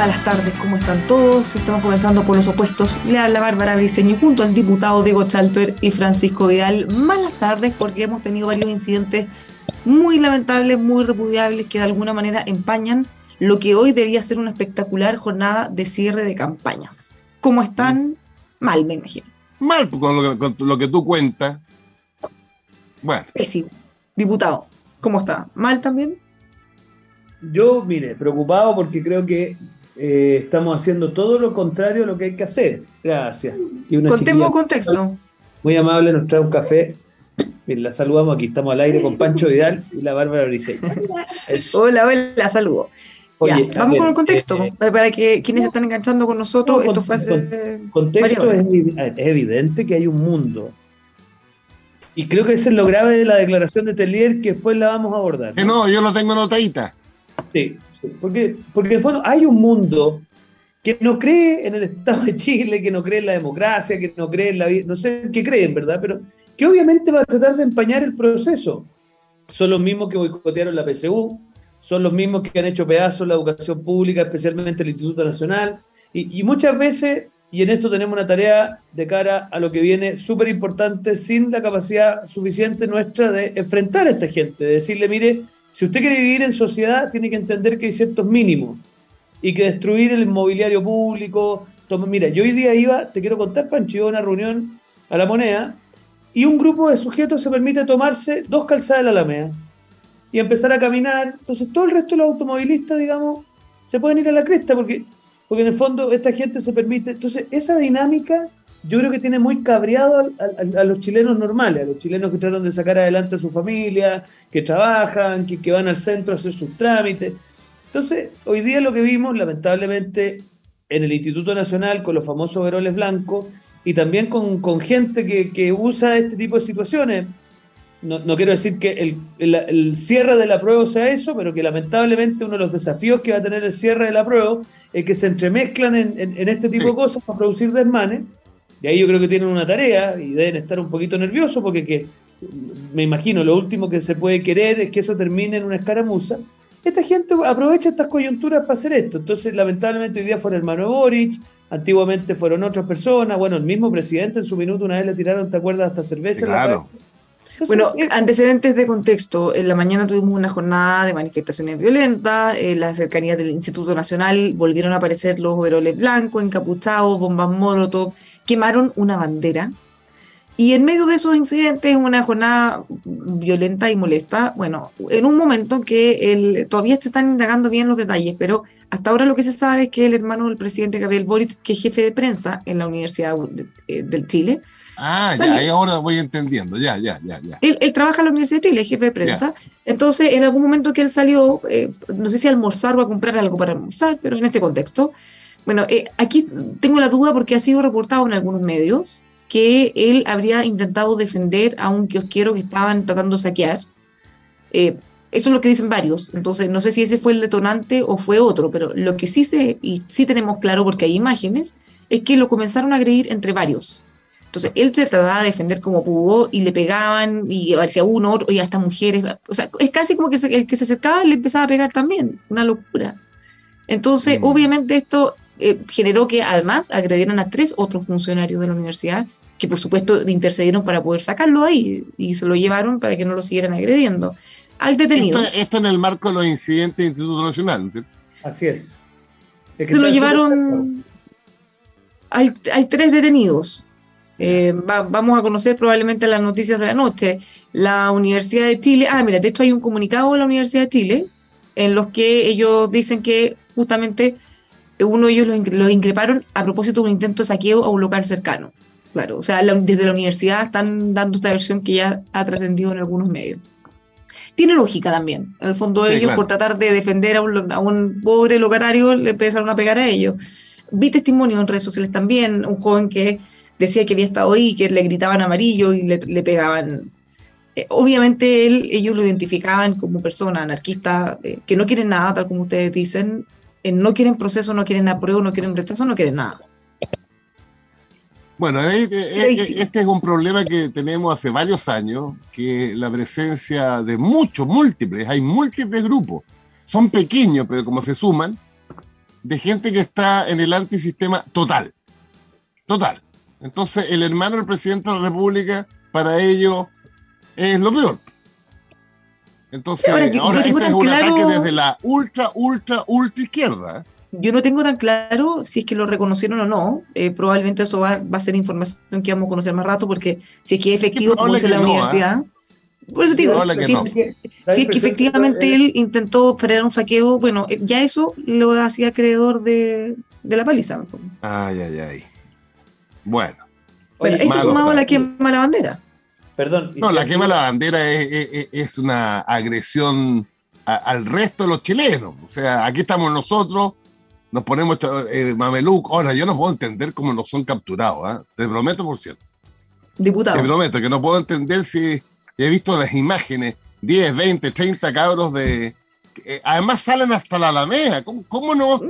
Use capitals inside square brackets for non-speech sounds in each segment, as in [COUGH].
malas tardes, ¿cómo están todos? Estamos comenzando por los opuestos. Le habla Bárbara Briceño junto al diputado Diego Chalper y Francisco Vidal. Malas tardes porque hemos tenido varios incidentes muy lamentables, muy repudiables que de alguna manera empañan lo que hoy debía ser una espectacular jornada de cierre de campañas. ¿Cómo están? Mal, me imagino. Mal, con lo que, con lo que tú cuentas. Bueno. Pésimo. Diputado, ¿cómo está? ¿Mal también? Yo, mire, preocupado porque creo que eh, estamos haciendo todo lo contrario a lo que hay que hacer. Gracias. Contemos contexto. Muy amable, nos trae un café. Bien, la saludamos aquí, estamos al aire con Pancho Vidal y la Bárbara Briceño. hola, hola, la saludo. Oye, vamos con el contexto, eh, para que quienes están enganchando con nosotros, esto fue contexto es, evidente que hay un mundo. Y creo que ese es lo grave de la declaración de Telier, que después la vamos a abordar. ¿no? no, yo lo tengo notadita. Sí, porque, porque en el fondo hay un mundo que no cree en el Estado de Chile, que no cree en la democracia, que no cree en la vida, no sé qué creen, ¿verdad? Pero que obviamente va a tratar de empañar el proceso. Son los mismos que boicotearon la PSU, son los mismos que han hecho pedazos la educación pública, especialmente el Instituto Nacional, y, y muchas veces, y en esto tenemos una tarea de cara a lo que viene súper importante, sin la capacidad suficiente nuestra de enfrentar a esta gente, de decirle, mire, si usted quiere vivir en sociedad, tiene que entender que hay ciertos mínimos y que destruir el mobiliario público. mira, yo hoy día iba, te quiero contar, Pancho, a una reunión a la moneda y un grupo de sujetos se permite tomarse dos calzadas de la Alameda y empezar a caminar. Entonces, todo el resto de los automovilistas, digamos, se pueden ir a la cresta porque, porque en el fondo esta gente se permite. Entonces, esa dinámica yo creo que tiene muy cabreado a, los chilenos normales, a los chilenos que tratan de sacar adelante a su familia, que trabajan, que, van al centro a hacer sus trámites. Entonces, hoy día lo que vimos, lamentablemente, en el Instituto Nacional, con los famosos veroles blancos, y también con, gente que, usa este tipo de situaciones. No, quiero decir que el, cierre de la prueba sea eso, pero que lamentablemente uno de los desafíos que va a tener el cierre de la prueba es que se entremezclan en, este tipo de cosas para producir desmanes y ahí yo creo que tienen una tarea y deben estar un poquito nerviosos porque que, me imagino lo último que se puede querer es que eso termine en una escaramuza. Esta gente aprovecha estas coyunturas para hacer esto. Entonces, lamentablemente, hoy día fue el hermano Boric, antiguamente fueron otras personas. Bueno, el mismo presidente en su minuto una vez le tiraron, ¿te acuerdas? Hasta cerveza. Claro. bueno, antecedentes de contexto. En la mañana tuvimos una jornada de manifestaciones violentas. En la cercanía del Instituto Nacional volvieron a aparecer los overoles blancos, encapuchados, bombas molotov quemaron una bandera. Y en medio de esos incidentes, una jornada violenta y molesta, bueno, en un momento que el, todavía se están indagando bien los detalles, pero hasta ahora lo que se sabe es que el hermano del presidente Gabriel Boric, que es jefe de prensa en la Universidad eh, del Chile. Ah, ya, ahora voy entendiendo, ya, ya, ya, ya. Él, trabaja en la Universidad de Chile, es jefe de prensa. Entonces, en algún momento que él salió, eh, no sé si a almorzar o a comprar algo para almorzar, pero en este contexto, bueno, eh, aquí tengo la duda porque ha sido reportado en algunos medios que él habría intentado defender a un kiosquero que estaban tratando de saquear. Eh, eso es lo que dicen varios. Entonces, no sé si ese fue el detonante o fue otro, pero lo que sí sé y sí tenemos claro, porque hay imágenes, es que lo comenzaron a agredir entre varios. Entonces él se trataba de defender como pudo y le pegaban y aparecía uno, otro, y hasta mujeres. O sea, es casi como que se- el que se acercaba le empezaba a pegar también. Una locura. Entonces, Mm. obviamente esto eh, generó que además agredieran a tres otros funcionarios de la universidad que por supuesto intercedieron para poder sacarlo de ahí y se lo llevaron para que no lo siguieran agrediendo. Hay Esto, detenidos. esto en el marco de los incidentes del Instituto Nacional. ¿no es cierto? Así es. Es que se lo llevaron. Hay, hay tres detenidos. Eh, va- vamos a conocer probablemente las noticias de la noche. La Universidad de Chile, ah, mira, de hecho hay un comunicado de la Universidad de Chile en los que ellos dicen que justamente uno de ellos los, los increparon a propósito de un intento de saqueo a un local cercano. Claro, o sea, la- desde la universidad están dando esta versión que ya ha trascendido en algunos medios. Tiene lógica también. En el fondo Sí, ellos, claro. por tratar de defender a un, a un pobre locatario, le empezaron a pegar a ellos. Vi testimonios en redes sociales también, un joven que decía que había estado ahí, que le gritaban amarillo y le, le pegaban. Eh, obviamente él, ellos lo identificaban como persona anarquista, eh, que no quieren nada, tal como ustedes dicen, no quieren proceso, no quieren apruebo, no quieren rechazo, no quieren nada. Bueno, eh, eh, eh, este es un problema que tenemos hace varios años, que la presencia de muchos, múltiples, hay múltiples grupos, son pequeños, pero como se suman, de gente que está en el antisistema total. Total. Entonces, el hermano del presidente de la República, para ellos, es lo peor. Entonces, Ahora, ahora, yo- tengo este es tan un claro- ataque desde la ultra, ultra, ultra izquierda. ¿eh? Yo no tengo tan claro si es que lo reconocieron o no. eh, probablemente eso va, va a ser información que vamos a conocer más rato, porque si es que es efectivo, como dice la no, ¿ah? universidad. Por eso te digo, si, no. si- si es que efectivamente él intentó frenar un saqueo, bueno, eh, ya eso lo hacía acreedor de, de la paliza. Ay, ay, ay. Bueno. Bueno, Oye, esto sumado a la quema de la bandera. Perdón. No, la quema de la bandera es, es- es una agresión a- al resto de los chilenos. O sea, aquí estamos nosotros, nos ponemos eh, mameluc. Ahora, yo no puedo entender cómo no son capturados. ¿ah? Te prometo, por cierto. Te Diputado. prometo que no puedo entender si he visto las imágenes, 10, 20, 30 cabros de... eh, además salen hasta la Alameda. ¿Cómo, cómo no,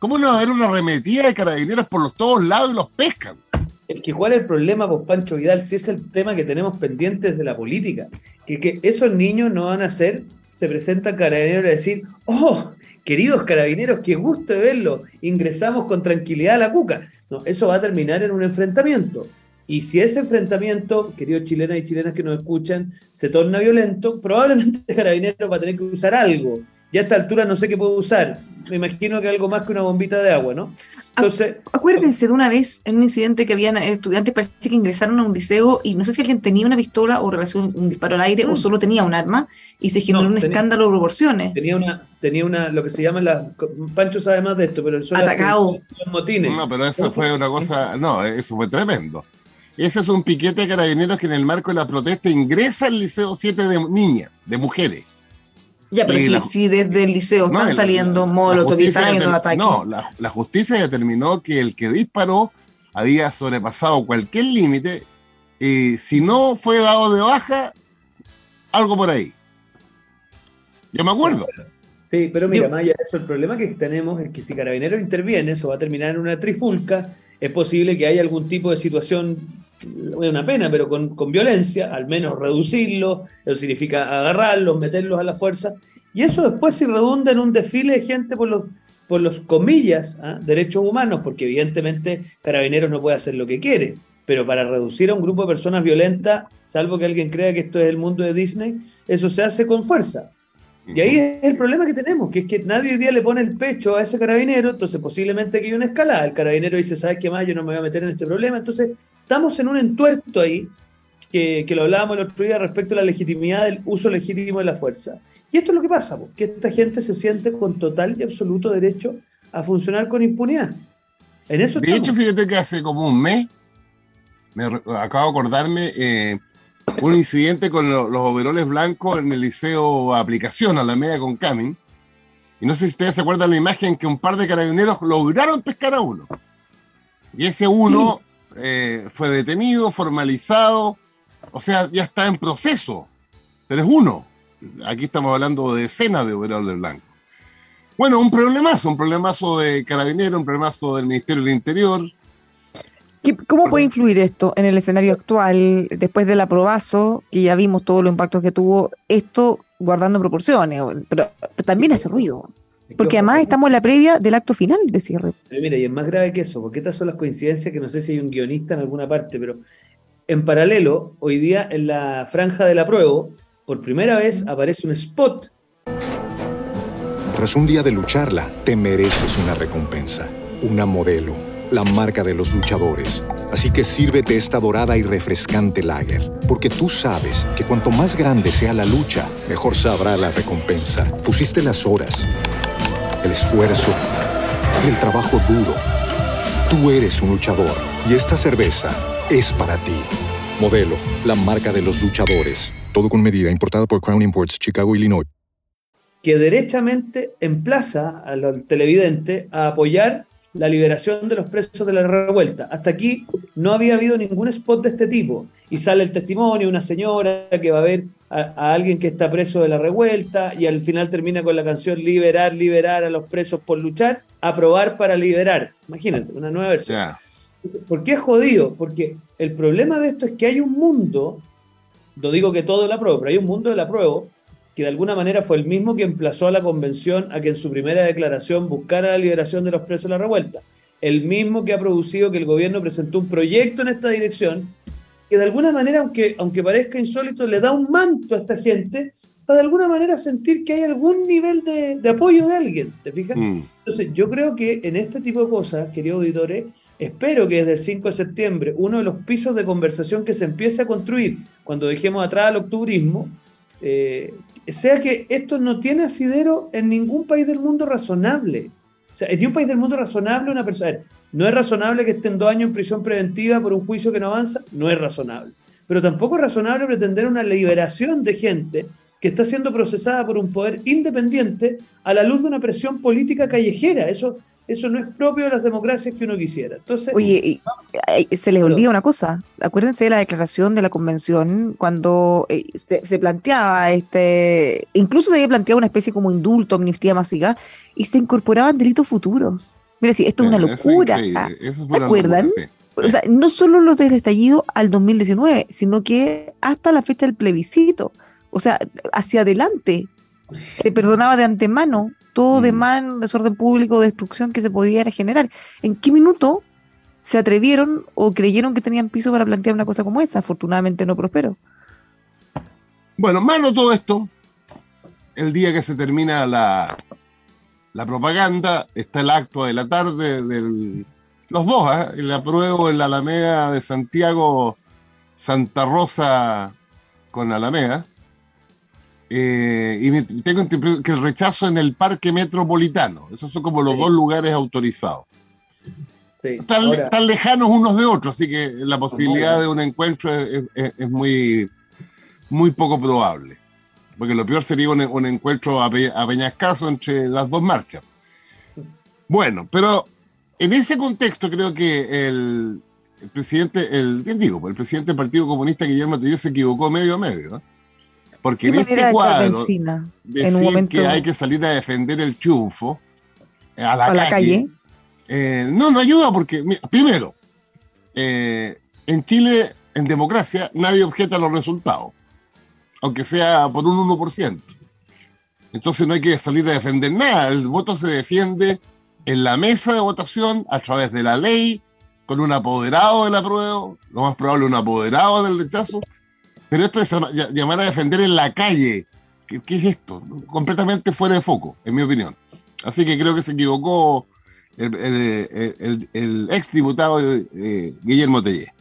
¿Cómo no va a haber una arremetida de carabineros por los todos lados y los pescan? Que cuál es el problema, pues Pancho Vidal, si es el tema que tenemos pendientes de la política, que, esos niños no van a ser, se presentan carabineros a decir, oh, queridos carabineros, qué gusto de verlo, ingresamos con tranquilidad a la cuca. No, eso va a terminar en un enfrentamiento. Y si ese enfrentamiento, queridos chilenas y chilenas que nos escuchan, se torna violento, probablemente [LAUGHS] Carabineros va a tener que usar algo. Ya a esta altura no sé qué puede usar. Me imagino que algo más que una bombita de agua, ¿no? Entonces, Acuérdense de una vez en un incidente que habían estudiantes, parece que ingresaron a un liceo y no sé si alguien tenía una pistola o realizó un, disparo al aire Mm. o solo tenía un arma y se generó No, un tenía- escándalo de proporciones. tenía una, tenía una, lo que se llama la. Pancho sabe más de esto, pero el suelo Atacado. los motines. No, pero eso fue una cosa, no, eso fue tremendo. Ese es un piquete de carabineros que en el marco de la protesta ingresa al Liceo 7 de niñas, de mujeres. Ya, pero si, la- si desde el liceo No, están saliendo molotov y ataques. No, la, la justicia determinó que el que disparó había sobrepasado cualquier límite y si no fue dado de baja, algo por ahí. Yo me acuerdo. Sí, pero mira, Yo- más allá de eso, el problema que tenemos es que si Carabineros interviene, eso va a terminar en una trifulca. Es posible que haya algún tipo de situación, una pena, pero con, con violencia, al menos reducirlo. Eso significa agarrarlos, meterlos a la fuerza. Y eso después si redunda en un desfile de gente por los, por los comillas, ¿ah? derechos humanos, porque evidentemente Carabineros no puede hacer lo que quiere. Pero para reducir a un grupo de personas violentas, salvo que alguien crea que esto es el mundo de Disney, eso se hace con fuerza. Y ahí es el problema que tenemos, que es que nadie hoy día le pone el pecho a ese carabinero, entonces posiblemente aquí hay una escalada. El carabinero dice, ¿sabes qué más? Yo no me voy a meter en este problema. Entonces, estamos en un entuerto ahí, que, que lo hablábamos el otro día respecto a la legitimidad del uso legítimo de la fuerza. Y esto es lo que pasa, po, que esta gente se siente con total y absoluto derecho a funcionar con impunidad. En eso De estamos. hecho, fíjate que hace como un mes, me acabo de acordarme, eh, un incidente con lo- los overoles blancos en el liceo Aplicación, a la media con Camin. Y no sé si ustedes se acuerdan la imagen que un par de carabineros lograron pescar a uno. Y ese uno eh, fue detenido, formalizado, o sea, ya está en proceso. Pero es uno. Aquí estamos hablando de decenas de overoles blancos. Bueno, un problemazo, un problemazo de carabineros, un problemazo del Ministerio del Interior. ¿Cómo puede influir esto en el escenario actual, después del aprobazo, que ya vimos todos los impactos que tuvo, esto guardando proporciones, pero, también hace ruido? Porque además estamos en la previa del acto final de cierre. mira, y es más grave que eso, porque estas son las coincidencias que no sé si hay un guionista en alguna parte, pero en paralelo, hoy día en la franja del apruebo, por primera vez aparece un spot. Tras un día de lucharla, te mereces una recompensa, una modelo la marca de los luchadores. Así que sírvete esta dorada y refrescante lager, porque tú sabes que cuanto más grande sea la lucha, mejor sabrá la recompensa. Pusiste las horas, el esfuerzo, el trabajo duro. Tú eres un luchador y esta cerveza es para ti. Modelo, la marca de los luchadores. Todo con medida, importada por Crown Imports, Chicago, Illinois. Que derechamente emplaza al televidente a apoyar la liberación de los presos de la revuelta. Hasta aquí no había habido ningún spot de este tipo. Y sale el testimonio, una señora que va a ver a, alguien que está preso de la revuelta y al final termina con la canción Liberar, liberar a los presos por luchar, aprobar para liberar. Imagínate, una nueva versión. ¿Por qué es jodido? Porque el problema de esto es que hay un mundo, no digo que todo la prueba, pero hay un mundo de la prueba que de alguna manera fue el mismo que emplazó a la convención a que en su primera declaración buscara la liberación de los presos de la revuelta. El mismo que ha producido que el gobierno presentó un proyecto en esta dirección que de alguna manera, aunque, aunque parezca insólito, le da un manto a esta gente para de alguna manera sentir que hay algún nivel de, apoyo de alguien. ¿Te fijas? Mm. Entonces, yo creo que en este tipo de cosas, queridos auditores, espero que desde el 5 de septiembre uno de los pisos de conversación que se empiece a construir cuando dejemos atrás al octubrismo, eh, sea que esto no tiene asidero en ningún país del mundo razonable. O sea, en un país del mundo razonable una persona... No es razonable que estén dos años en prisión preventiva por un juicio que no avanza, no es razonable. Pero tampoco es razonable pretender una liberación de gente que está siendo procesada por un poder independiente a la luz de una presión política callejera. Eso, eso no es propio de las democracias que uno quisiera. Entonces, Oye, se les olvida una cosa. Acuérdense de la declaración de la convención cuando eh, se, planteaba, este, incluso se había planteado una especie como indulto, amnistía masiva, y se incorporaban delitos futuros. Mira, sí, esto es una locura. ¿Se acuerdan? O sea, no solo los del estallido al 2019, sino que hasta la fecha del plebiscito. O sea, hacia adelante. Se perdonaba de antemano todo de mm. desorden público, destrucción que se podía generar. ¿En qué minuto se atrevieron o creyeron que tenían piso para plantear una cosa como esa? Afortunadamente no prosperó. Bueno, mano todo esto, el día que se termina la, la propaganda, está el acto de la tarde del... Los dos, ¿eh? el apruebo en la Alameda de Santiago, Santa Rosa con Alameda. Eh, y tengo que el rechazo en el parque metropolitano. Esos son como los dos lugares autorizados. Están, lejanos unos de otros, así que la posibilidad de un encuentro es, muy, muy poco probable. Porque lo peor sería un, encuentro a, a Peñascaso entre las dos marchas. Bueno, pero en ese contexto creo que el, presidente, el, bien digo, el presidente del Partido Comunista Guillermo Tello se equivocó medio a medio. Porque en este cuadro, decir que hay que salir a defender el triunfo eh, a la, calle, eh, no, no ayuda porque, primero, eh, en Chile, en democracia, nadie objeta los resultados, aunque sea por un 1%. Entonces no hay que salir a defender nada, el voto se defiende en la mesa de votación a través de la ley, con un apoderado del apruebo, lo más probable un apoderado del rechazo, pero esto es llamar a defender en la calle. ¿Qué, es esto? Completamente fuera de foco, en mi opinión. Así que creo que se equivocó el, el, ex diputado eh, Guillermo Tellé.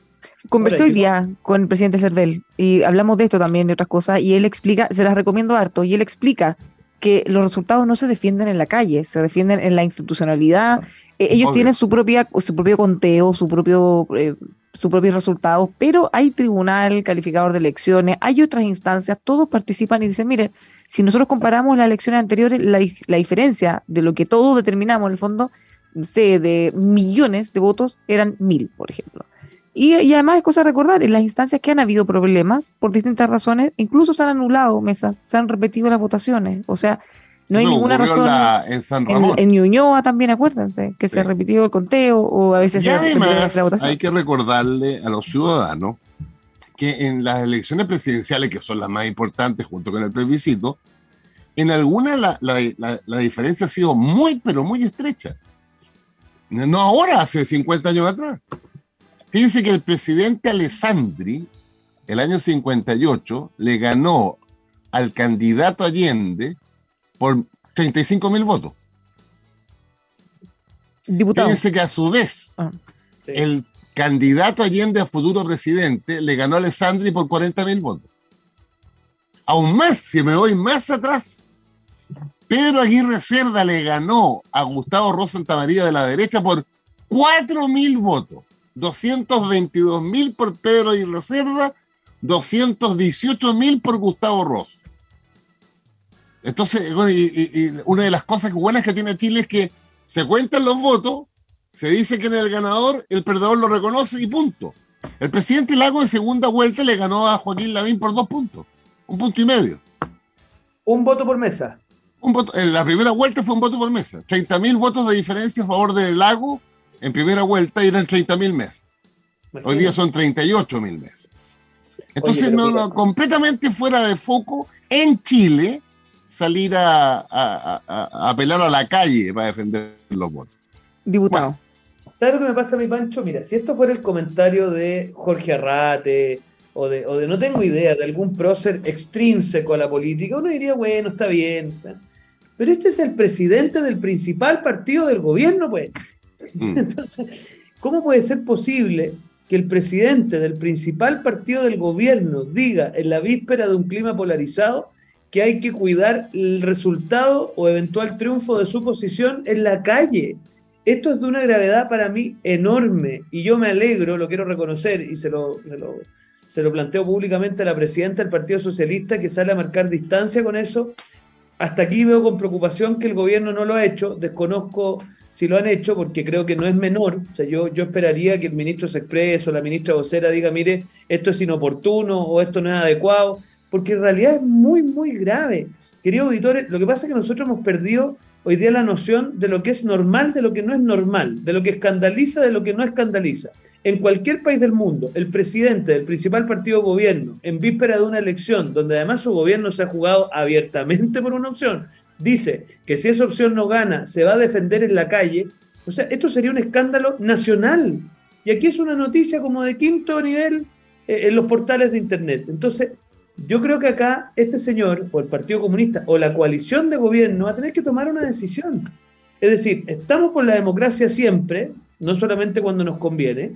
Conversé hoy día con el presidente Cervel y hablamos de esto también, de otras cosas, y él explica, se las recomiendo harto, y él explica que los resultados no se defienden en la calle, se defienden en la institucionalidad. E, ellos tienen su propia, su propio conteo, su propio eh, sus propios resultados, pero hay tribunal calificador de elecciones, hay otras instancias, todos participan y dicen, miren, si nosotros comparamos las elecciones anteriores, la, la diferencia de lo que todos determinamos en el fondo, sé, de millones de votos, eran mil, por ejemplo. Y, y, además es cosa recordar, en las instancias que han habido problemas, por distintas razones, incluso se han anulado mesas, se han repetido las votaciones. O sea, No hay Eso ninguna razón. En, la- en San En, Ramón. en Ñuñoa también, acuérdense, que se Sí. repitió el conteo o a veces Y se además la votación. hay que recordarle a los ciudadanos que en las elecciones presidenciales, que son las más importantes junto con el plebiscito, en algunas la, la- la- la diferencia ha sido muy, pero muy estrecha. No ahora, hace 50 años atrás. Fíjense que el presidente Alessandri, el año 58, le ganó al candidato Allende por 35 mil votos. Diputado. Fíjense que a su vez, Ah. Sí. el candidato Allende a futuro presidente le ganó a Alessandri por 40 mil votos. Aún más, si me voy más atrás, Pedro Aguirre Cerda le ganó a Gustavo Rosa Santamaría de la derecha por 4 mil votos. 222 mil por Pedro Aguirre Cerda, 218 mil por Gustavo Ross. Entonces, y, y- y una de las cosas buenas que tiene Chile es que se cuentan los votos, se dice quién es el ganador, el perdedor lo reconoce y punto. El presidente Lago en segunda vuelta le ganó a Joaquín Lavín por dos puntos, un punto y medio. Un voto por mesa. Un voto, en la primera vuelta fue un voto por mesa. 30 mil votos de diferencia a favor del Lago en primera vuelta eran 30 mil mesas. Hoy día son 38 mil mesas. Entonces, no, completamente fuera de foco en Chile salir a, a- a- a- a apelar a la calle para defender los votos. Diputado. ¿Sabes lo que me pasa a mi Pancho? Mira, si esto fuera el comentario de Jorge Arrate o de, o de no tengo idea, de algún prócer extrínseco a la política, uno diría, bueno, está bien. Pero este es el presidente del principal partido del gobierno, pues. Mm. [LAUGHS] Entonces, ¿cómo puede ser posible que el presidente del principal partido del gobierno diga en la víspera de un clima polarizado que hay que cuidar el resultado o eventual triunfo de su posición en la calle? Esto es de una gravedad para mí enorme y yo me alegro, lo quiero reconocer y se lo, se lo, se lo planteo públicamente a la presidenta del Partido Socialista que sale a marcar distancia con eso. Hasta aquí veo con preocupación que el gobierno no lo ha hecho, desconozco si lo han hecho porque creo que no es menor. O sea, yo, yo esperaría que el ministro se exprese o la ministra vocera diga, mire, esto es inoportuno o esto no es adecuado, porque en realidad es muy, muy grave. Queridos auditores, lo que pasa es que nosotros hemos perdido hoy día la noción de lo que es normal, de lo que no es normal, de lo que escandaliza, de lo que no escandaliza. En cualquier país del mundo, el presidente del principal partido de gobierno, en víspera de una elección, donde además su gobierno se ha jugado abiertamente por una opción, dice que si esa opción no gana, se va a defender en la calle. O sea, esto sería un escándalo nacional. Y aquí es una noticia como de quinto nivel eh, en los portales de Internet. Entonces, yo creo que acá este señor, o el Partido Comunista, o la coalición de gobierno, va a tener que tomar una decisión. Es decir, estamos por la democracia siempre, no solamente cuando nos conviene,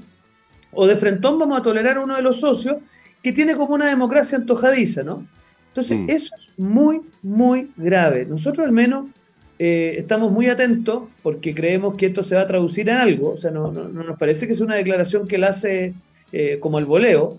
o de frentón vamos a tolerar a uno de los socios que tiene como una democracia antojadiza, ¿no? Entonces, Mm. eso es muy, muy grave. Nosotros al menos eh, estamos muy atentos porque creemos que esto se va a traducir en algo. O sea, no, no- no nos parece que es una declaración que la hace eh, como el voleo.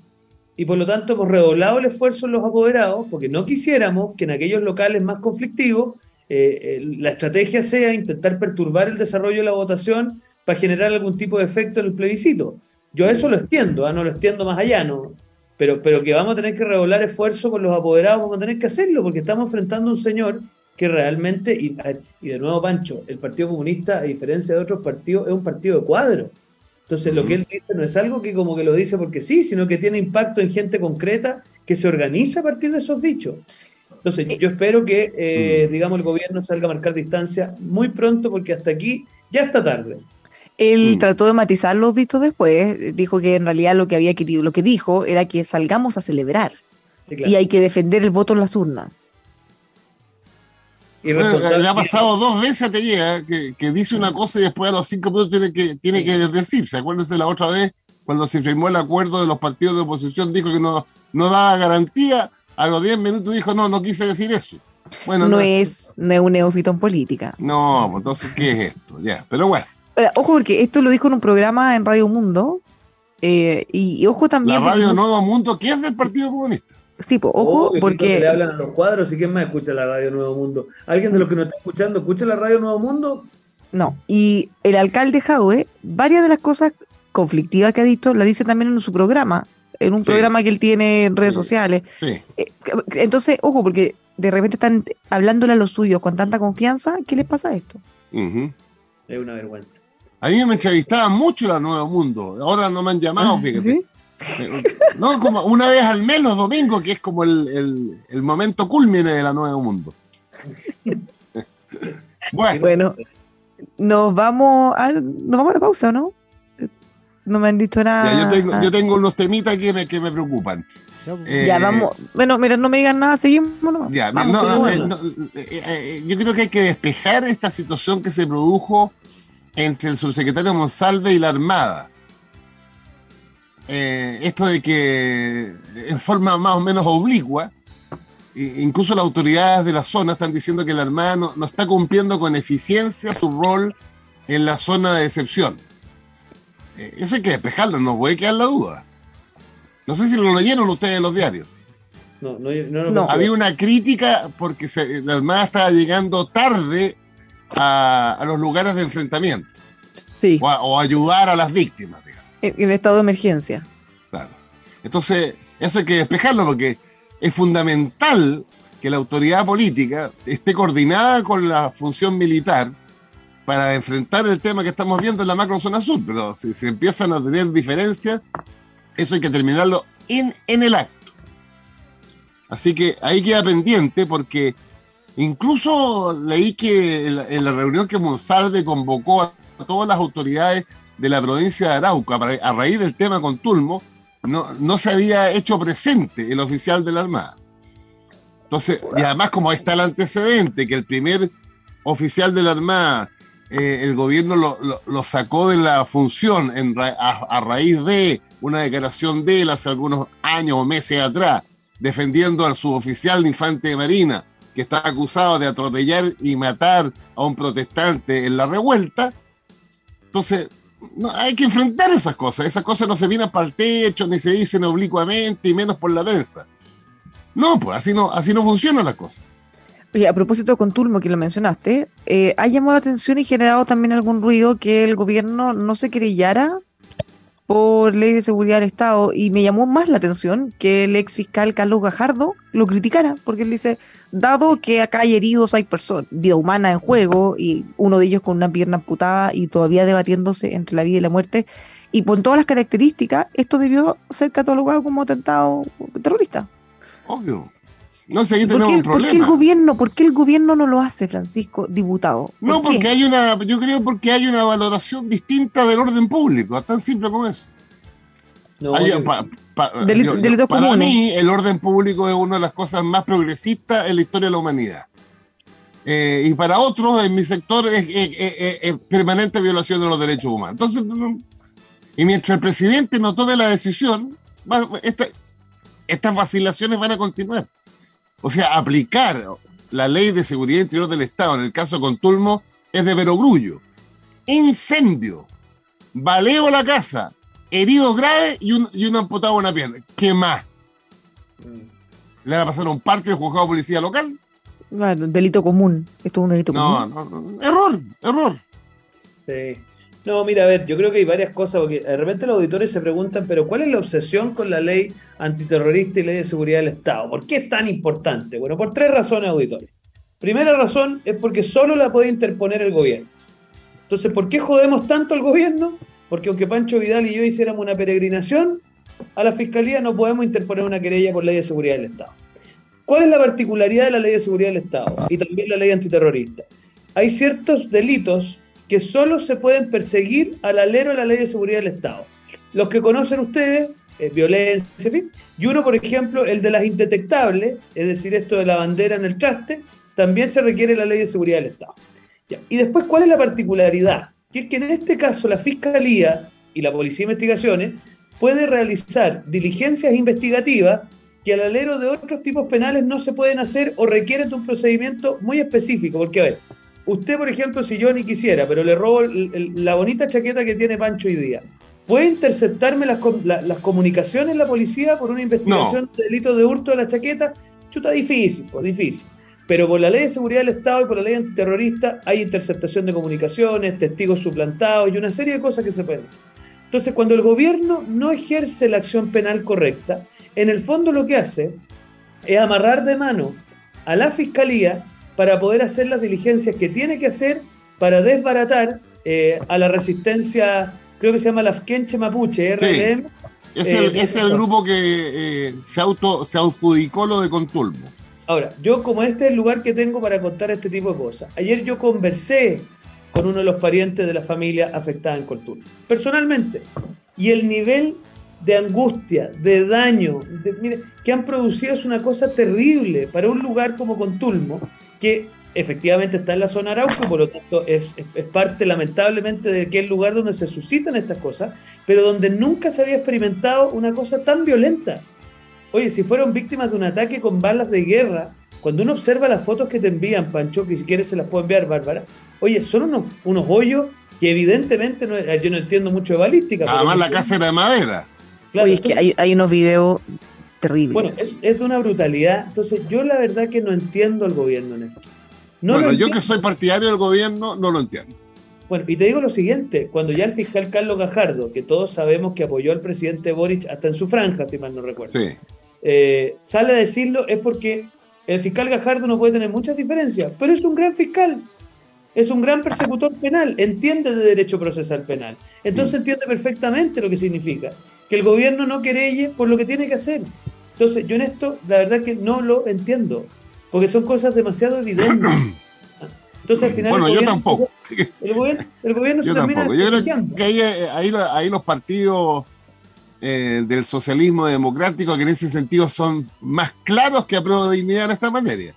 Y por lo tanto hemos redoblado el esfuerzo en los apoderados porque no quisiéramos que en aquellos locales más conflictivos eh, la estrategia sea intentar perturbar el desarrollo de la votación para generar algún tipo de efecto en el plebiscito. Yo eso lo extiendo, ¿ah? no lo extiendo más allá, ¿no? Pero, pero que vamos a tener que redoblar esfuerzo con los apoderados, vamos a tener que hacerlo, porque estamos enfrentando a un señor que realmente, y, y de nuevo Pancho, el Partido Comunista, a diferencia de otros partidos, es un partido de cuadro. Entonces lo que él dice no es algo que como que lo dice porque sí, sino que tiene impacto en gente concreta que se organiza a partir de esos dichos. Entonces yo espero que, eh, digamos, el gobierno salga a marcar distancia muy pronto porque hasta aquí ya está tarde. Él Mm. trató de matizar los dichos después, dijo que en realidad lo que había querido, lo que dijo era que salgamos a celebrar Sí, claro. y hay que defender el voto en las urnas. Bueno, le ha pasado dos veces a Tellega que, que dice una cosa y después a los cinco minutos tiene que, tiene que decirse. Acuérdense la otra vez cuando se firmó el acuerdo de los partidos de oposición, dijo que no, no daba garantía. A los diez minutos dijo, no, no quise decir eso. Bueno, No es, no es un neófito en política. No, pues entonces, ¿qué es esto? Ya, pero bueno, ojo, porque esto lo dijo en un programa en Radio Mundo. eh, y, y ojo también. la radio Nuevo Mundo, ¿qué es del Partido Comunista? Sí, pues, ojo, Obvio, porque. le hablan a los cuadros y quién más escucha la radio Nuevo Mundo. ¿Alguien de los que nos está escuchando escucha la radio Nuevo Mundo? No, y el alcalde Jadwe, varias de las cosas conflictivas que ha dicho, la dice también en su programa, en un Sí. programa que él tiene en redes Sí. sociales. Sí. Eh, Entonces, ojo, porque de repente están hablándole a los suyos con tanta confianza, ¿qué les pasa a esto? Es una vergüenza. A mí me entrevistaban mucho la Nuevo Mundo. Ahora no me han llamado, fíjate. ¿Sí? Eh, No, como una vez al mes los domingos, que es como el, el- el momento culmine de la Nuevo Mundo. [LAUGHS] Bueno, Bueno, nos vamos a, nos vamos a la pausa, ¿o no? No me han dicho nada. ya, yo, tengo, Ah, yo tengo unos temitas que me, que me preocupan. Eh, ya, vamos. Bueno, mira, no me digan nada, seguimos. nomás. Ya, Vamos no, eh, eh, eh, yo creo que hay que despejar esta situación que se produjo entre el subsecretario Monsalve y la Armada. Eh, esto de que en forma más o menos oblicua, incluso las autoridades de la zona están diciendo que la Armada no, no está cumpliendo con eficiencia su rol en la zona de excepción. Eh, eso hay que despejarlo, no puede quedar la duda. No sé si lo leyeron ustedes en los diarios. No, no, no, no, No. Había una crítica porque se- la Armada estaba llegando tarde a, a los lugares de enfrentamiento Sí, o, a- o ayudar a las víctimas, digamos. en, en estado de emergencia. Claro. Entonces, eso hay que despejarlo porque es fundamental que la autoridad política esté coordinada con la función militar para enfrentar el tema que estamos viendo en la macrozona sur. Pero si se empiezan a tener diferencias, eso hay que terminarlo en, en el acto. Así que ahí queda pendiente porque incluso leí que en la, reunión que Monsalve convocó a todas las autoridades de la provincia de Arauca a raíz del tema con Tulmo, no, no se había hecho presente el oficial de la Armada. Entonces, y además como está el antecedente, que el primer oficial de la Armada, eh, el gobierno lo, sacó de la función a, a raíz de una declaración de él hace algunos años o meses atrás, defendiendo al suboficial de infante de Marina, que está acusado de atropellar y matar a un protestante en la revuelta. Entonces, hay que enfrentar esas cosas. Esas cosas no se vienen para el techo, ni se dicen oblicuamente, y menos por la prensa. No, pues así no, así no funcionan las cosas. Oye, a propósito con Tulmo, que lo mencionaste, eh, ha llamado la atención y generado también algún ruido que el gobierno no se querellara por ley de seguridad del Estado y me llamó más la atención que el ex fiscal Carlos Gajardo lo criticara, porque él dice, dado que acá hay heridos, hay personas, vida humana en juego y uno de ellos con una pierna amputada y todavía debatiéndose entre la vida y la muerte, y con todas las características, esto debió ser catalogado como atentado terrorista. Obvio. No sé, ahí ¿Por tenemos qué, un por qué el problema. gobierno, ¿Por qué el gobierno no lo hace, Francisco, diputado? ¿Por No, qué? porque hay una, yo creo porque hay una valoración distinta del orden público, tan simple como eso. No, Hay- yo- pa- pa- Deli- yo- yo- delitos para comunes. mí, el orden público es una de las cosas más progresistas en la historia de la humanidad. Eh, y para otros, en mi sector, es, es- es- es- es permanente violación de los derechos humanos. Entonces, no- y mientras el presidente no tome la decisión, va- esta- estas vacilaciones van a continuar. O sea, aplicar la ley de seguridad interior del Estado, en el caso con Tulmo, es de perogrullo. Incendio, baleo a la casa, heridos graves y un, y un amputado en una pierna. ¿Qué más? ¿Le va a pasar un parte del juzgado de policía local? Bueno, delito común. Esto es un delito No, común. no, no. Error, error. Sí. No, mira, a ver, yo creo que hay varias cosas, porque de repente los auditores se preguntan, pero ¿cuál es la obsesión con la ley antiterrorista y ley de seguridad del Estado? ¿Por qué es tan importante? Bueno, por tres razones, auditores. Primera razón es porque solo la puede interponer el gobierno. Entonces, ¿por qué jodemos tanto al gobierno? Porque aunque Pancho Vidal y yo hiciéramos una peregrinación a la fiscalía, no podemos interponer una querella por ley de seguridad del Estado. ¿Cuál es la particularidad de la ley de seguridad del Estado y también la ley antiterrorista? Hay ciertos delitos que solo se pueden perseguir al alero de la ley de seguridad del Estado. Los que conocen ustedes, eh, violencia, y uno, por ejemplo, el de las indetectables, es decir, esto de la bandera en el traste, también se requiere la ley de seguridad del Estado. Y después, ¿cuál es la particularidad? Que es que en este caso la Fiscalía y la Policía de Investigaciones puede realizar diligencias investigativas que al alero de otros tipos penales no se pueden hacer o requieren de un procedimiento muy específico. Porque, a ver, usted, por ejemplo, si yo ni quisiera, pero le robo el- el- la bonita chaqueta que tiene Pancho hoy día, ¿puede interceptarme las, com- la- las comunicaciones la policía por una investigación de delito de hurto de la chaqueta? Chuta, difícil, pues difícil. Pero por la ley de seguridad del Estado y por la ley antiterrorista hay interceptación de comunicaciones, testigos suplantados y una serie de cosas que se pueden hacer. Entonces, cuando el gobierno no ejerce la acción penal correcta, en el fondo lo que hace es amarrar de mano a la fiscalía para poder hacer las diligencias que tiene que hacer para desbaratar eh, a la resistencia, creo que se llama la Afkenche Mapuche, RLM. Es el, es el grupo que se, auto, se adjudicó lo de Contulmo. Ahora, yo como este es el lugar que tengo para contar este tipo de cosas, ayer yo conversé con uno de los parientes de la familia afectada en Contulmo, personalmente, y el nivel de angustia, de daño, mire, que han producido es una cosa terrible para un lugar como Contulmo, que efectivamente está en la zona Arauco, por lo tanto es, es, parte lamentablemente de aquel lugar donde se suscitan estas cosas, pero donde nunca se había experimentado una cosa tan violenta. Oye, si fueron víctimas de un ataque con balas de guerra, cuando uno observa las fotos que te envían, Pancho, que si quieres se las puedo enviar, Bárbara, oye, son unos, unos hoyos que evidentemente no, yo no entiendo mucho de balística. Además, la casa era de madera. Claro, oye, es que hay, hay, unos videos terribles. Bueno, es, es, de una brutalidad. Entonces, yo la verdad que no entiendo al gobierno en esto. No bueno, yo que soy partidario del gobierno, no lo entiendo. Bueno, y te digo lo siguiente, cuando ya el fiscal Carlos Gajardo, que todos sabemos que apoyó al presidente Boric hasta en su franja, si mal no recuerdo, sí. Eh, sale a decirlo es porque el fiscal Gajardo no puede tener muchas diferencias, pero es un gran fiscal, es un gran persecutor penal, entiende de derecho procesal penal. Entonces entiende perfectamente lo que significa que el gobierno no querelle por lo que tiene que hacer. Entonces yo en esto la verdad que no lo entiendo, porque son cosas demasiado evidentes. [COUGHS] Entonces al final... Bueno, yo tampoco. El gobierno, el gobierno [LAUGHS] yo se termina... Tampoco. Yo creo que ahí, ahí, ahí los partidos eh, del socialismo democrático, que en ese sentido son más claros que a dignidad en esta materia.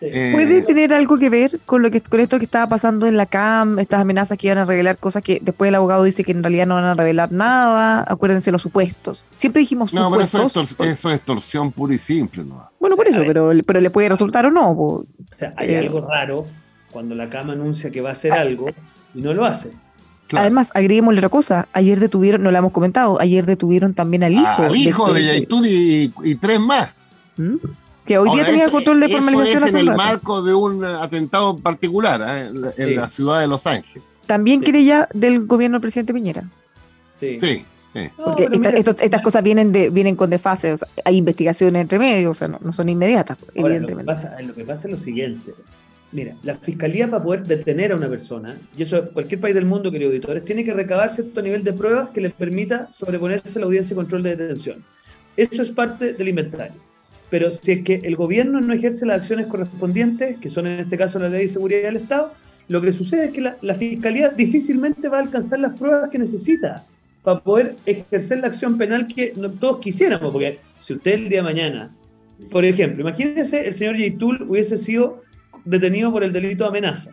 Sí. Eh, ¿Puede tener algo que ver con lo que con esto que estaba pasando en la CAM, estas amenazas que iban a revelar cosas que después el abogado dice que en realidad no van a revelar nada? Acuérdense los supuestos. Siempre dijimos no, supuestos. No, pero eso es, eso es extorsión pura y simple. ¿no? Bueno, por eso, pero, pero le puede resultar o no. O sea, hay eh, algo raro cuando la CAM anuncia que va a hacer algo y no lo hace. Claro. Además, agreguémosle otra cosa, ayer detuvieron, no lo hemos comentado, ayer detuvieron también al hijo. Ah, al hijo de, de Yaitún y, y, tres más. ¿Mm? Que hoy Ahora, día tenía control de formalización. Eso es en el marco de un atentado particular ¿eh? en, en sí. la ciudad de Los Ángeles. También sí. querella del gobierno del presidente Piñera. Sí. sí. Sí. Porque no, esta, esto, estas cosas vienen de vienen con desfase, o sea, hay investigaciones entre medio, o sea, no, no son inmediatas, Ahora, evidentemente. Lo que, pasa, lo que pasa es lo siguiente. Mira, la fiscalía para poder detener a una persona, y eso cualquier país del mundo, queridos auditores, tiene que recabar cierto nivel de pruebas que le permita sobreponerse a la audiencia de control de detención. Eso es parte del inventario. Pero si es que el gobierno no ejerce las acciones correspondientes, que son en este caso la ley de seguridad del Estado, lo que sucede es que la, fiscalía difícilmente va a alcanzar las pruebas que necesita para poder ejercer la acción penal que todos quisiéramos. Porque si usted el día de mañana, por ejemplo, imagínese el señor Yaitul hubiese sido detenido por el delito de amenaza.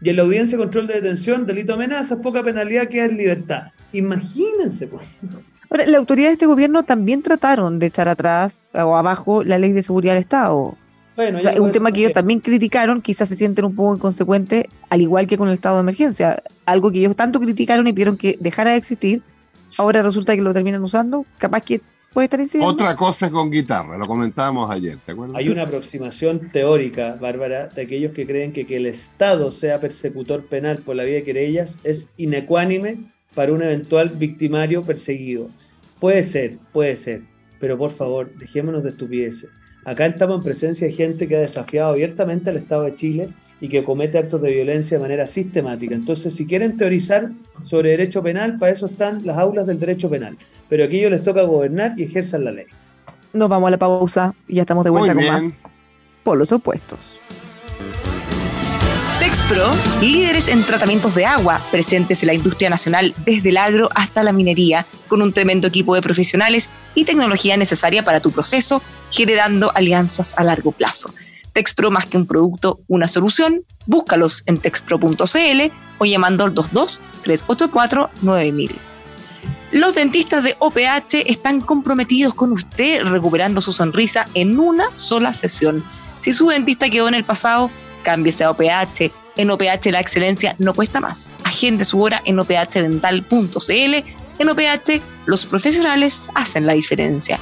Y en la audiencia de control de detención, delito de amenaza, poca penalidad queda en libertad. Imagínense, pues. Ahora, la autoridad de este gobierno también trataron de echar atrás o abajo la ley de seguridad del Estado. Bueno, o sea, es un tema que ellos también criticaron, quizás se sienten un poco inconsecuentes, al igual que con el estado de emergencia. Algo que ellos tanto criticaron y pidieron que dejara de existir, ahora resulta que lo terminan usando, capaz que puede estar incidiendo. Otra cosa es con guitarra, lo comentábamos ayer, ¿te acuerdas? Hay una aproximación teórica, Bárbara, de aquellos que creen que que el Estado sea persecutor penal por la vía de querellas es inecuánime para un eventual victimario perseguido. Puede ser, puede ser, pero por favor, dejémonos de estupideces. Acá estamos en presencia de gente que ha desafiado abiertamente al Estado de Chile y que comete actos de violencia de manera sistemática. Entonces, si quieren teorizar sobre derecho penal, para eso están las aulas del derecho penal. Pero aquí ellos les toca gobernar y ejerzan la ley. Nos vamos a la pausa y ya estamos de vuelta con más por los opuestos. Texpro, líderes en tratamientos de agua, presentes en la industria nacional desde el agro hasta la minería, con un tremendo equipo de profesionales y tecnología necesaria para tu proceso, generando alianzas a largo plazo. Texpro más que un producto, una solución. Búscalos en texpro.cl o llamando al 22 384 9000. Los dentistas de OPH están comprometidos con usted recuperando su sonrisa en una sola sesión. Si su dentista quedó en el pasado, cámbiese a OPH. En OPH la excelencia no cuesta más. Agende su hora en ophdental.cl. En OPH los profesionales hacen la diferencia.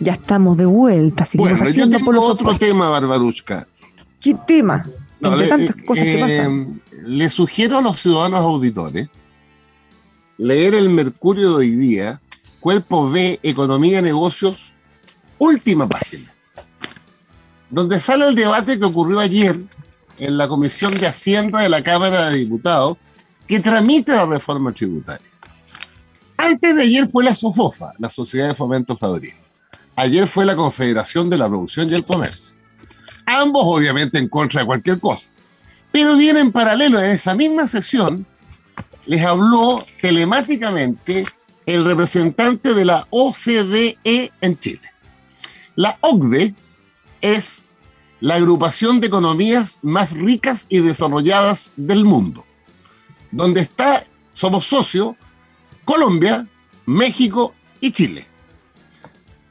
Ya estamos de vuelta, seguimos Bueno, yo haciendo tengo por los otro tema, Barbarushka. ¿Qué tema? No, Entre le, tantas cosas que eh, pasan. le sugiero a los ciudadanos auditores leer el Mercurio de hoy día, Cuerpo B, Economía y Negocios, última página, donde sale el debate que ocurrió ayer en la Comisión de Hacienda de la Cámara de Diputados, que tramita la reforma tributaria. Antes de ayer fue la SOFOFA, la Sociedad de Fomento Fabril. Ayer fue la Confederación de la Producción y el Comercio. Ambos obviamente en contra de cualquier cosa. Pero bien en paralelo, en esa misma sesión, les habló telemáticamente el representante de la OCDE en Chile. La OCDE es la agrupación de economías más ricas y desarrolladas del mundo, donde está, somos socios, Colombia, México y Chile.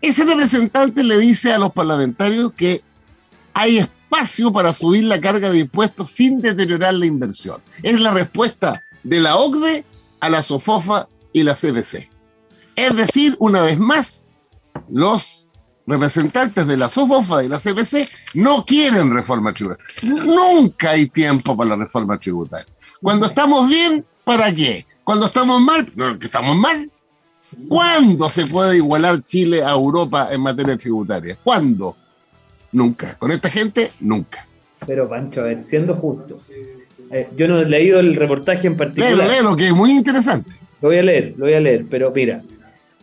Ese representante le dice a los parlamentarios que hay espacio para subir la carga de impuestos sin deteriorar la inversión. Es la respuesta de la OCDE a la SOFOFA y la CBC. Es decir, una vez más, los representantes de la SOFOFA y la CBC no quieren reforma tributaria. Nunca hay tiempo para la reforma tributaria. Cuando estamos bien, ¿para qué? Cuando estamos mal, no, que estamos mal. ¿Cuándo se puede igualar Chile a Europa en materia tributaria? ¿Cuándo? Nunca. Con esta gente, nunca. Pero, Pancho, a ver, siendo justo, eh, yo no he leído el reportaje en particular. Léelo, léelo, que es muy interesante. Lo voy a leer, lo voy a leer, pero mira,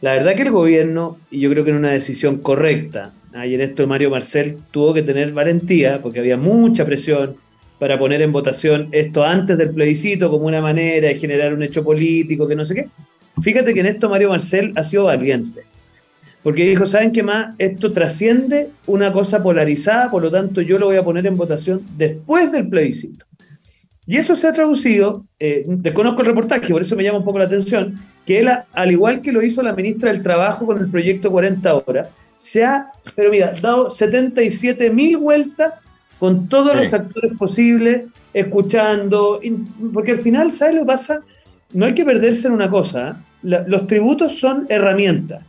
la verdad que el gobierno, y yo creo que en una decisión correcta, ayer esto Mario Marcel tuvo que tener valentía, porque había mucha presión para poner en votación esto antes del plebiscito como una manera de generar un hecho político, que no sé qué. Fíjate que en esto Mario Marcel ha sido valiente, porque dijo, ¿saben qué más? Esto trasciende una cosa polarizada, por lo tanto yo lo voy a poner en votación después del plebiscito. Y eso se ha traducido, eh, desconozco el reportaje, por eso me llama un poco la atención, que él, al igual que lo hizo la ministra del Trabajo con el proyecto 40 horas, se ha, pero mira, dado 77 mil vueltas con todos los Sí. actores posibles, escuchando, porque al final, ¿sabes lo que pasa? No hay que perderse en una cosa, ¿eh? La- los tributos son herramientas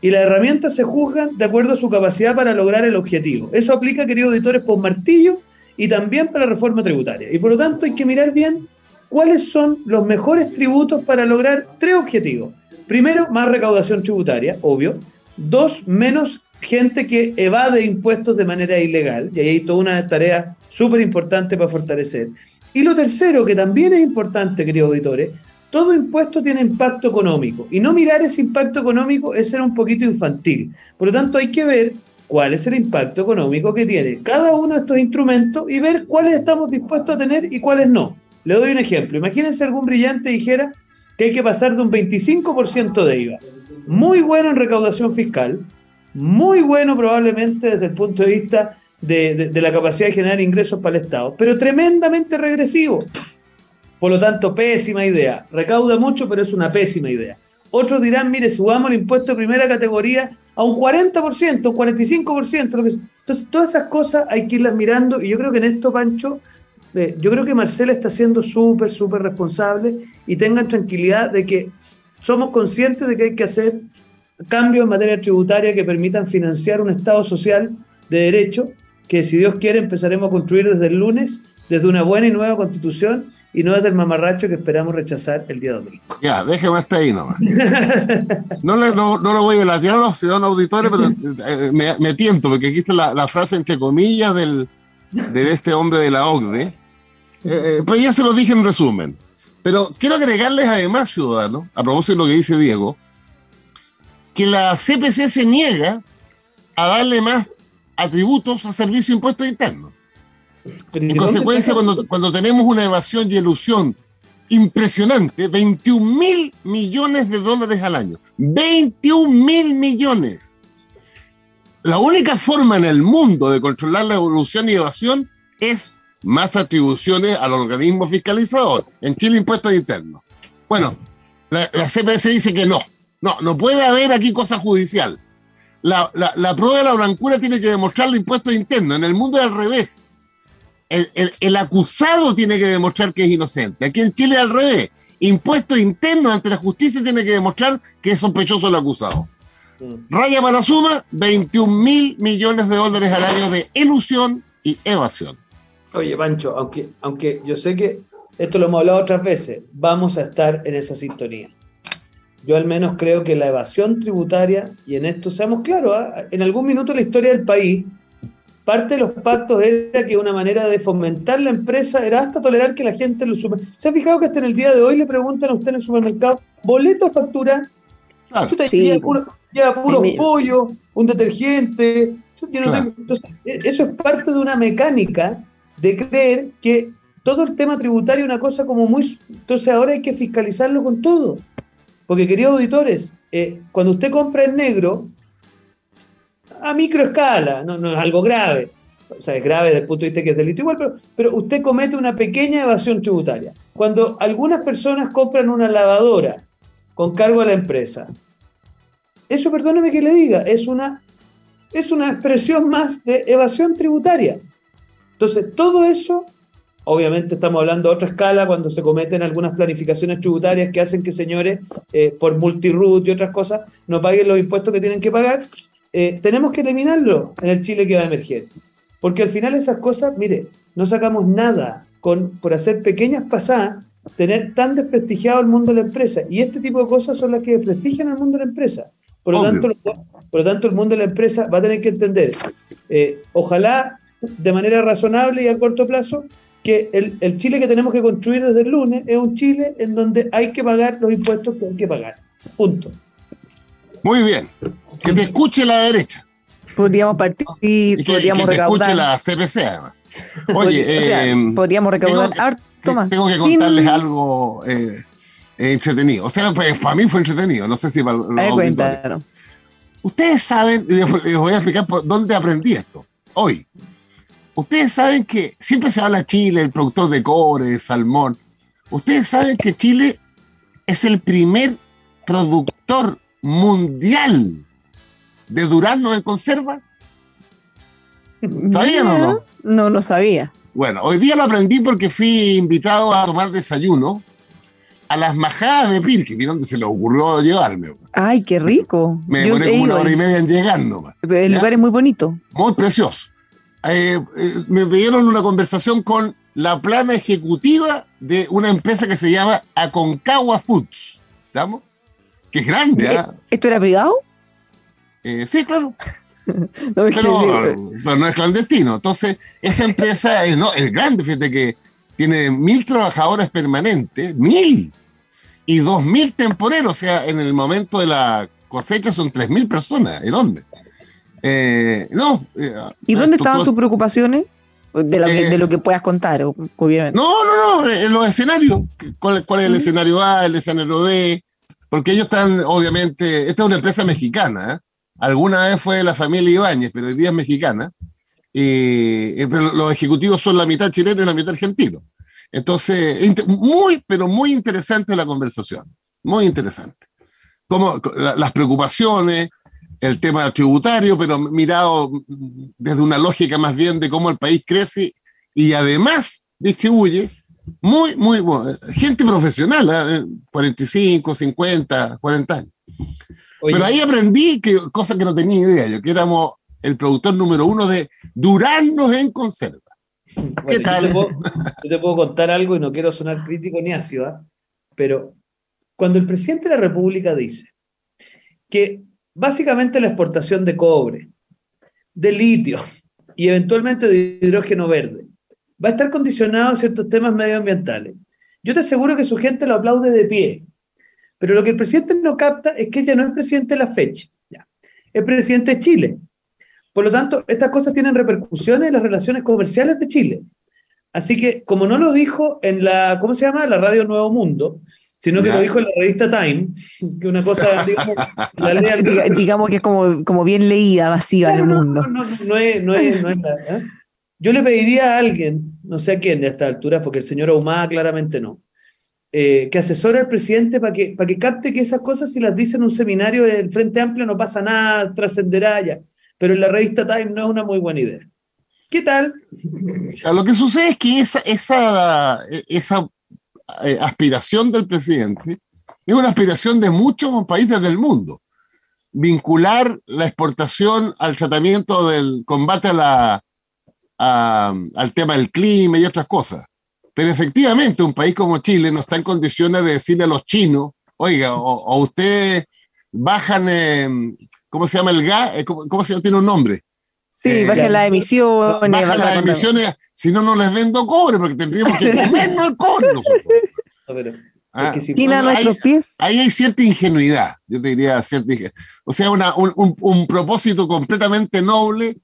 y las herramientas se juzgan de acuerdo a su capacidad para lograr el objetivo. Eso aplica, queridos auditores, por martillo y también para la reforma tributaria. Y por lo tanto hay que mirar bien cuáles son los mejores tributos para lograr tres objetivos. Primero, más recaudación tributaria, obvio. Dos, menos gente que evade impuestos de manera ilegal. Y ahí hay toda una tarea súper importante para fortalecer. Y lo tercero, que también es importante, queridos auditores, todo impuesto tiene impacto económico. Y no mirar ese impacto económico es ser un poquito infantil. Por lo tanto, hay que ver cuál es el impacto económico que tiene cada uno de estos instrumentos y ver cuáles estamos dispuestos a tener y cuáles no. Le doy un ejemplo. Imagínense algún brillante dijera que hay que pasar de un 25% de IVA. Muy bueno en recaudación fiscal, muy bueno probablemente desde el punto de vista de, de- de la capacidad de generar ingresos para el Estado, pero tremendamente regresivo. Por lo tanto, pésima idea. Recauda mucho, pero es una pésima idea. Otros dirán, mire, subamos el impuesto de primera categoría a un 40%, un 45%. Lo que. Entonces, todas esas cosas hay que irlas mirando y yo creo que en esto, Pancho, eh, yo creo que Marcela está siendo súper, súper responsable y tengan tranquilidad de que somos conscientes de que hay que hacer cambios en materia tributaria que permitan financiar un Estado social de derecho que, si Dios quiere, empezaremos a construir desde el lunes, desde una buena y nueva constitución y no desde el mamarracho que esperamos rechazar el día domingo. Ya, déjeme hasta ahí nomás. No, no, lo voy a latear a los ciudadanos auditores, pero eh, me, me tiento, porque aquí está la, la frase entre comillas del, de este hombre de la OCDE. Eh, eh, pues ya se lo dije en resumen. Pero quiero agregarles además, ciudadanos, a propósito de lo que dice Diego, que la CPC se niega a darle más atributos a servicio de impuestos internos. Pero ¿y En consecuencia, cuando, cuando tenemos una evasión y elusión impresionante, 21 mil millones de dólares al año. 21 mil millones. La única forma en el mundo de controlar la evolución y evasión es más atribuciones al organismo fiscalizador. En Chile, impuestos internos. Bueno, la, la CPS dice que no. No, no puede haber aquí cosa judicial. La, la- la prueba de la blancura tiene que demostrar los impuestos internos. En el mundo es al revés el, el- el acusado tiene que demostrar que es inocente. Aquí en Chile al revés. Impuestos internos ante la justicia tiene que demostrar que es sospechoso el acusado. Mm. Raya para la suma, 21 mil millones de dólares al año de ilusión y evasión. Oye, Pancho, aunque, aunque yo sé que esto lo hemos hablado otras veces, vamos a estar en esa sintonía. Yo al menos creo que la evasión tributaria, y en esto seamos claros, ¿ah? en algún minuto de la historia del país, parte de los pactos era que una manera de fomentar la empresa era hasta tolerar que la gente lo sume. ¿Se ha fijado que hasta en el día de hoy le preguntan a usted en el supermercado, boleto o factura? Claro. Chuta, Sí. lleva puro, lleva puro Sí, mi- pollo, un detergente. Yo no Claro. tengo- entonces, e- eso es parte de una mecánica de creer que todo el tema tributario es una cosa como muy... Entonces ahora hay que fiscalizarlo con todo. Porque, queridos auditores, eh, cuando usted compra en negro, a microescala, no, no es algo grave. O sea, es grave desde el punto de vista que es delito igual, pero, pero usted comete una pequeña evasión tributaria. Cuando algunas personas compran una lavadora con cargo a la empresa, eso, perdóneme que le diga, es una, es una expresión más de evasión tributaria. Entonces, todo eso, obviamente estamos hablando a otra escala cuando se cometen algunas planificaciones tributarias que hacen que señores, eh, por multiroot y otras cosas, no paguen los impuestos que tienen que pagar. Eh, tenemos que eliminarlo en el Chile que va a emerger. Porque al final esas cosas, mire, no sacamos nada con, por hacer pequeñas pasadas, tener tan desprestigiado el mundo de la empresa. Y este tipo de cosas son las que desprestigian el mundo de la empresa. Por lo, Obvio. tanto, por lo tanto, el mundo de la empresa va a tener que entender, eh, ojalá de manera razonable y a corto plazo, que el, el Chile que tenemos que construir desde el lunes es un Chile en donde hay que pagar los impuestos que hay que pagar. Punto. Muy bien. Que te escuche la derecha. Podríamos partir, Y que, podríamos que te escuche recaudar. la CPC, además. [LAUGHS] Oye, o sea, eh, podríamos recaudar tengo harto más. tengo que sin- contarles algo eh, eh, entretenido. O sea, pues, para mí fue entretenido. No sé si para los. Ustedes saben, y les voy a explicar por dónde aprendí esto. Hoy. Ustedes saben que siempre se habla Chile, el productor de cobre, de salmón. Ustedes saben que Chile es el primer productor mundial de duraznos en conserva. ¿Sabían o no? No, no sabía. Bueno, hoy día lo aprendí porque fui invitado a tomar desayuno a las majadas de Pirque, que donde se les ocurrió llevarme. Ay, qué rico. Me demoré como una hora y media en llegar nomás. El lugar es muy bonito. muy precioso. Eh, eh, me pidieron una conversación con la plana ejecutiva de una empresa que se llama Aconcagua Foods. ¿Estamos? Que es grande, ¿ah? ¿Esto era privado? Eh, sí, claro, [LAUGHS] No, es que- pero, no es clandestino. Entonces, esa empresa es, no, es grande, fíjate que tiene mil trabajadores permanentes, mil, y dos mil temporeros, o sea, en el momento de la cosecha son tres mil personas, enorme. Eh, no. eh, ¿Y dónde tú- estaban tú- sus preocupaciones? De lo, que, Eh, de lo que puedas contar, obviamente. No, no, no, en los escenarios. ¿Cuál, cuál es el escenario A, el escenario B? Porque ellos están, obviamente, esta es una empresa mexicana. ¿eh? Alguna vez fue de la familia Ibáñez, pero hoy día es mexicana. Eh, pero los ejecutivos son la mitad chileno y la mitad argentino. Entonces, muy, pero muy interesante la conversación. Muy interesante. Como la- las preocupaciones, el tema tributario, pero mirado desde una lógica más bien de cómo el país crece y además distribuye muy, muy, gente profesional, ¿eh? 45, 50, 40 años. Oye, Pero ahí aprendí que, cosa que no tenía idea yo, que éramos el productor número uno de duraznos en conserva. Bueno, ¿Qué yo tal? te puedo- [LAUGHS] Yo te puedo contar algo y no quiero sonar crítico ni ácido, ¿ah? pero cuando el presidente de la República dice que básicamente la exportación de cobre, de litio y eventualmente de hidrógeno verde va a estar condicionado a ciertos temas medioambientales, yo te aseguro que su gente lo aplaude de pie. Pero lo que el presidente no capta es que ella no es presidente de la fecha, ya. es presidente de Chile. Por lo tanto, estas cosas tienen repercusiones en las relaciones comerciales de Chile. Así que, como no lo dijo en la, ¿cómo se llama? La radio Nuevo Mundo, sino que Ya. lo dijo en la revista Time, que una cosa, [LAUGHS] digamos, la ley al- Diga- digamos que es como, como bien leída, vacía en el Claro, no, mundo. No, no, no es, no es, no es la- ¿eh? Yo le pediría a alguien, no sé a quién de esta altura, porque el señor Ahumada claramente no, eh, que asesore al presidente para que, para que capte que esas cosas, si las dice en un seminario del Frente Amplio, no pasa nada, trascenderá ya. Pero en la revista Time no es una muy buena idea. ¿Qué tal? Lo que sucede es que esa, esa, esa eh, aspiración del presidente es una aspiración de muchos países del mundo. vincular la exportación al tratamiento del combate a la, a- al tema del clima y otras cosas. Pero efectivamente, un país como Chile no está en condiciones de decirle a los chinos, oiga, o, o ustedes bajan, eh, ¿cómo se llama el gas? Eh, ¿Cómo, cómo se llama? Tiene un nombre. Sí, Eh, bajen las emisiones. Bajan bajen las la- emisiones, si no, no les vendo cobre, porque tendríamos que comernos el cobre nosotros. No, pero Ah, es que si China a Bueno, ahí- nuestros pies. ahí hay cierta ingenuidad, yo te diría cierta inge- O sea, una- un, un- un propósito completamente noble.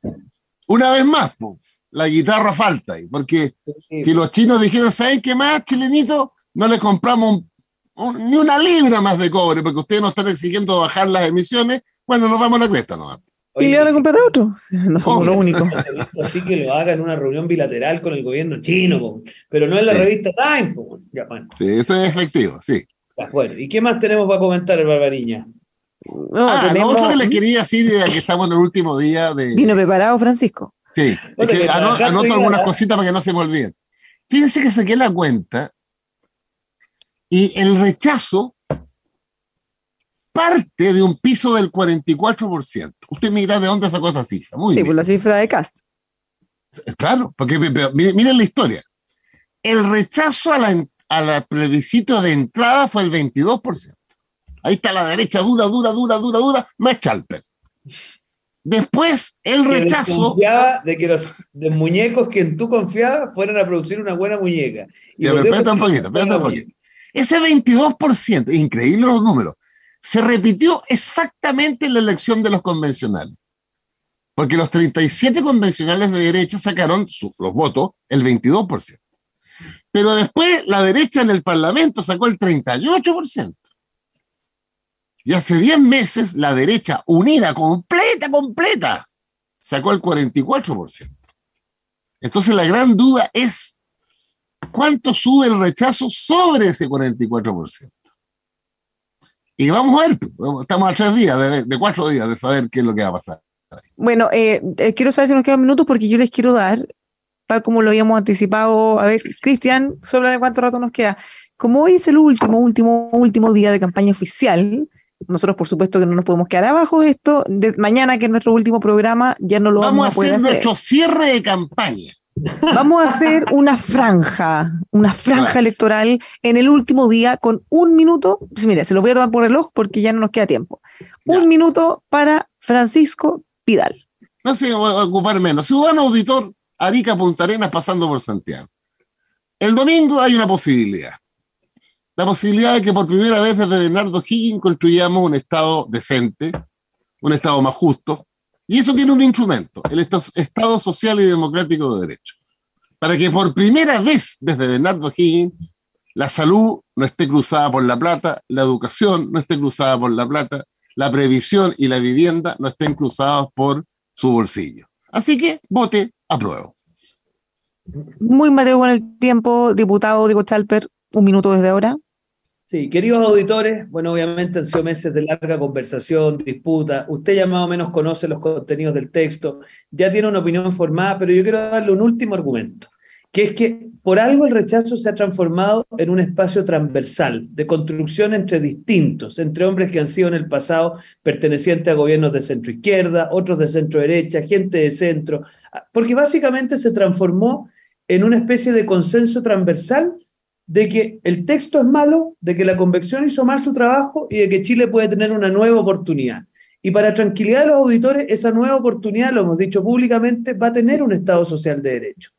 Una vez más, po, la guitarra falta ahí, porque si los chinos dijeran, ¿saben qué más, chilenito? No les compramos un- un- ni una libra más de cobre, porque ustedes nos están exigiendo bajar las emisiones, bueno, nos vamos a la cresta, ¿no? Y le van a comprar otro. No somos los únicos. [LAUGHS] Así que lo haga en una reunión bilateral con el gobierno chino, po. pero no en la Sí. revista Time. po. Ya, bueno, Sí, eso es efectivo, sí. ya, bueno, ¿y qué más tenemos para comentar, Barbariña? No, ah, tenemos- lo otro que les quería decir, ya que estamos en el último día de... Vino preparado, Francisco. Sí, es que ano- anoto algunas cositas para que no se me olviden. Fíjense que saqué la cuenta y el rechazo parte de un piso del 44%. Usted me dirá de dónde sacó esa cifra. Muy sí, bien. por la cifra de Cast. Claro, porque miren, miren la historia. El rechazo a la, a la plebiscito de entrada fue el 22%. Ahí está la derecha dura, dura, dura, dura, dura, más Chalper. Después, el rechazo... de que los de muñecos que en tú confiabas fueran a producir una buena muñeca. Ya, pero de espérate un poquito, espérate un poquito. Ese 22%, increíble los números, se repitió exactamente en la elección de los convencionales. Porque los 37 convencionales de derecha sacaron su- los votos, el 22%. Pero después la derecha en el Parlamento sacó el 38%. Y hace 10 meses la derecha unida, completa, completa, sacó el 44%. Entonces la gran duda es cuánto sube el rechazo sobre ese 44%. Y vamos a ver, estamos a tres días, de, cuatro días, de saber qué es lo que va a pasar. Bueno, eh, eh, quiero saber si nos quedan minutos porque yo les quiero dar, tal como lo habíamos anticipado. A ver, Cristian, solo de cuánto rato nos queda. Como hoy es el último, último, último día de campaña oficial, nosotros por supuesto que no nos podemos quedar abajo de esto. De mañana, que es nuestro último programa, ya no lo Vamos vamos, a a poder hacer hacer. nuestro cierre de campaña. Vamos a hacer una franja, una franja electoral en el último día con un minuto. Pues mira, se lo voy a tomar por reloj porque ya no nos queda tiempo. Ya. Un minuto para Francisco Pidal. No sé, voy a ocupar menos. Ciudadano auditor, Arica, Punta Arenas, pasando por Santiago. El domingo hay una posibilidad. La posibilidad de que por primera vez desde Bernardo Higgins construyamos un Estado decente, un Estado más justo. Y eso tiene un instrumento, el Esta- Estado Social y Democrático de Derecho. Para que por primera vez desde Bernardo Higgins la salud no esté cruzada por la plata, la educación no esté cruzada por la plata, la previsión y la vivienda no estén cruzados por su bolsillo. Así que vote apruebo. Muy Mateo con el tiempo, diputado Diego Chalper, un minuto desde ahora. Sí, queridos auditores, bueno, obviamente han sido meses de larga conversación, disputa. Usted ya más o menos conoce los contenidos del texto, ya tiene una opinión formada, pero yo quiero darle un último argumento, que es que por algo el rechazo se ha transformado en un espacio transversal de construcción entre distintos, entre hombres que han sido en el pasado pertenecientes a gobiernos de centro izquierda, otros de centro derecha, gente de centro, porque básicamente se transformó en una especie de consenso transversal de que el texto es malo, de que la convección hizo mal su trabajo y de que Chile puede tener una nueva oportunidad. Y para tranquilidad de los auditores, esa nueva oportunidad, lo hemos dicho públicamente, va a tener un Estado social de derecho.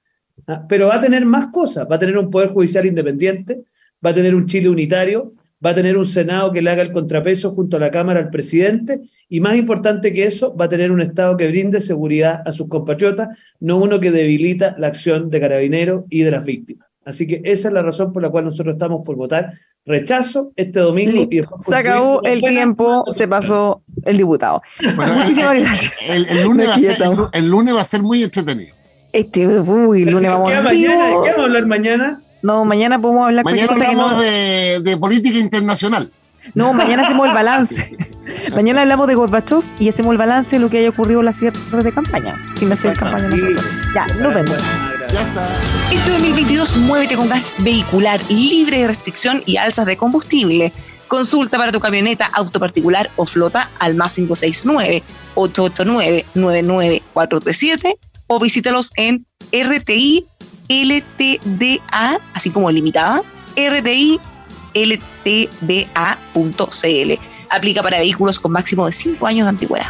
¿ah? Pero va a tener más cosas, va a tener un Poder Judicial independiente, va a tener un Chile unitario, va a tener un Senado que le haga el contrapeso junto a la Cámara al presidente y más importante que eso, va a tener un Estado que brinde seguridad a sus compatriotas, no uno que debilita la acción de carabineros y de las víctimas. Así que esa es la razón por la cual nosotros estamos por votar rechazo este domingo. Y después Se acabó el tiempo, se pasó el diputado. Bueno, [LAUGHS] Muchísimas el, gracias. el- el lunes va a Aquí ser, el, lunes va a ser muy entretenido. Este, uy, el Pero lunes si vamos vivo. ¿de qué vamos a hablar mañana? No, mañana podemos hablar Mañana que hablamos no- de, de política internacional. No, mañana hacemos el balance. [LAUGHS] mañana hablamos de Gorbachev y hacemos el balance de lo que haya ocurrido en la cierre de campaña. Sin hacer campaña nosotros. Ya, nos vemos. Ya está. Este 2022 muévete con gas vehicular libre de restricción y alzas de combustible. Consulta para tu camioneta, auto particular o flota al más 569-889-99437 o visítalos en RTI LTDA, así como limitada, RTI ltda.cl. Aplica para vehículos con máximo de 5 años de antigüedad.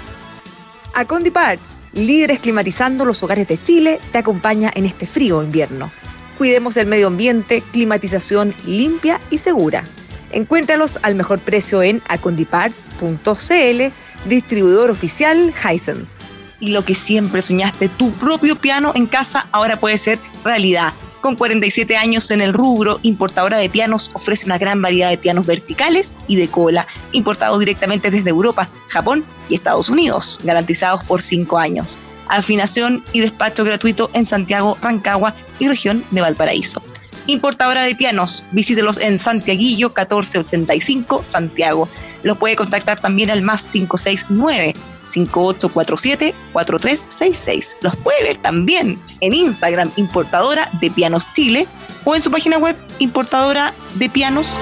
Acondi Parts, líderes climatizando los hogares de Chile, te acompaña en este frío invierno. Cuidemos el medio ambiente, climatización limpia y segura. Encuéntralos al mejor precio en acondiparts.cl, distribuidor oficial Hisense. Y lo que siempre soñaste, tu propio piano en casa, ahora puede ser realidad. Con 47 años en el rubro, Importadora de Pianos ofrece una gran variedad de pianos verticales y de cola, importados directamente desde Europa, Japón y Estados Unidos, garantizados por 5 años. Afinación y despacho gratuito en Santiago, Rancagua y región de Valparaíso importadora de pianos. Visítelos en Santiaguillo 1485 Santiago. Los puede contactar también al más 569 5847 4366. Los puede ver también en Instagram Importadora de Pianos Chile o en su página web importadoradepianos.cl.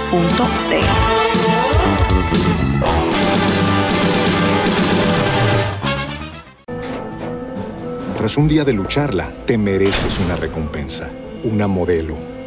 Tras un día de lucharla, te mereces una recompensa, una modelo